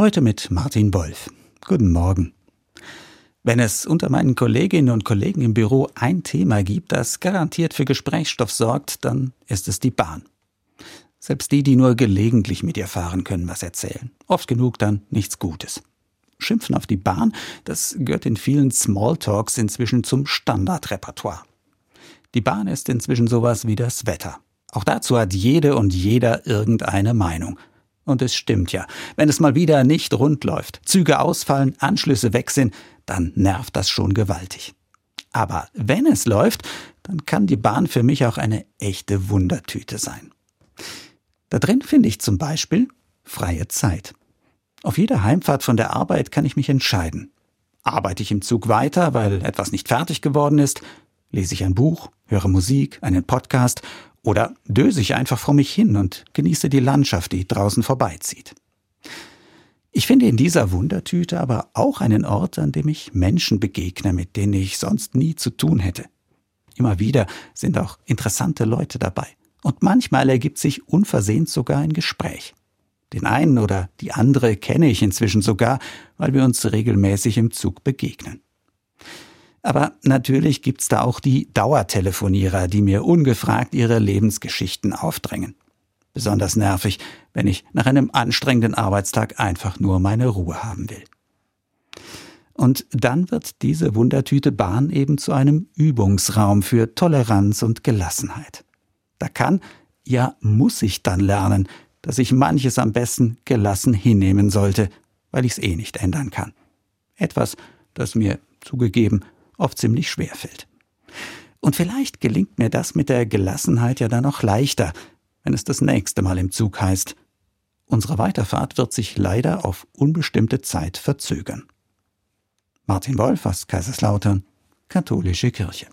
Heute mit Martin Wolf. Guten Morgen. Wenn es unter meinen Kolleginnen und Kollegen im Büro ein Thema gibt, das garantiert für Gesprächsstoff sorgt, dann ist es die Bahn. Selbst die, die nur gelegentlich mit ihr fahren, können was erzählen. Oft genug dann nichts Gutes. Schimpfen auf die Bahn, das gehört in vielen Smalltalks inzwischen zum Standardrepertoire. Die Bahn ist inzwischen sowas wie das Wetter. Auch dazu hat jede und jeder irgendeine Meinung. Und es stimmt ja, wenn es mal wieder nicht rund läuft, Züge ausfallen, Anschlüsse weg sind, dann nervt das schon gewaltig. Aber wenn es läuft, dann kann die Bahn für mich auch eine echte Wundertüte sein. Da drin finde ich zum Beispiel freie Zeit. Auf jeder Heimfahrt von der Arbeit kann ich mich entscheiden. Arbeite ich im Zug weiter, weil etwas nicht fertig geworden ist? Lese ich ein Buch, höre Musik, einen Podcast oder döse ich einfach vor mich hin und genieße die Landschaft, die draußen vorbeizieht? Ich finde in dieser Wundertüte aber auch einen Ort, an dem ich Menschen begegne, mit denen ich sonst nie zu tun hätte. Immer wieder sind auch interessante Leute dabei. Und manchmal ergibt sich unversehens sogar ein Gespräch. Den einen oder die andere kenne ich inzwischen sogar, weil wir uns regelmäßig im Zug begegnen. Aber natürlich gibt's da auch die Dauertelefonierer, die mir ungefragt ihre Lebensgeschichten aufdrängen. Besonders nervig, wenn ich nach einem anstrengenden Arbeitstag einfach nur meine Ruhe haben will. Und dann wird diese Wundertüte Bahn eben zu einem Übungsraum für Toleranz und Gelassenheit. Da kann, ja muss ich dann lernen, dass ich manches am besten gelassen hinnehmen sollte, weil ich es eh nicht ändern kann. Etwas, das mir zugegeben oft ziemlich schwer fällt. Und vielleicht gelingt mir das mit der Gelassenheit ja dann noch leichter, wenn es das nächste Mal im Zug heißt. Unsere Weiterfahrt wird sich leider auf unbestimmte Zeit verzögern. Martin Wolf aus Kaiserslautern, Katholische Kirche.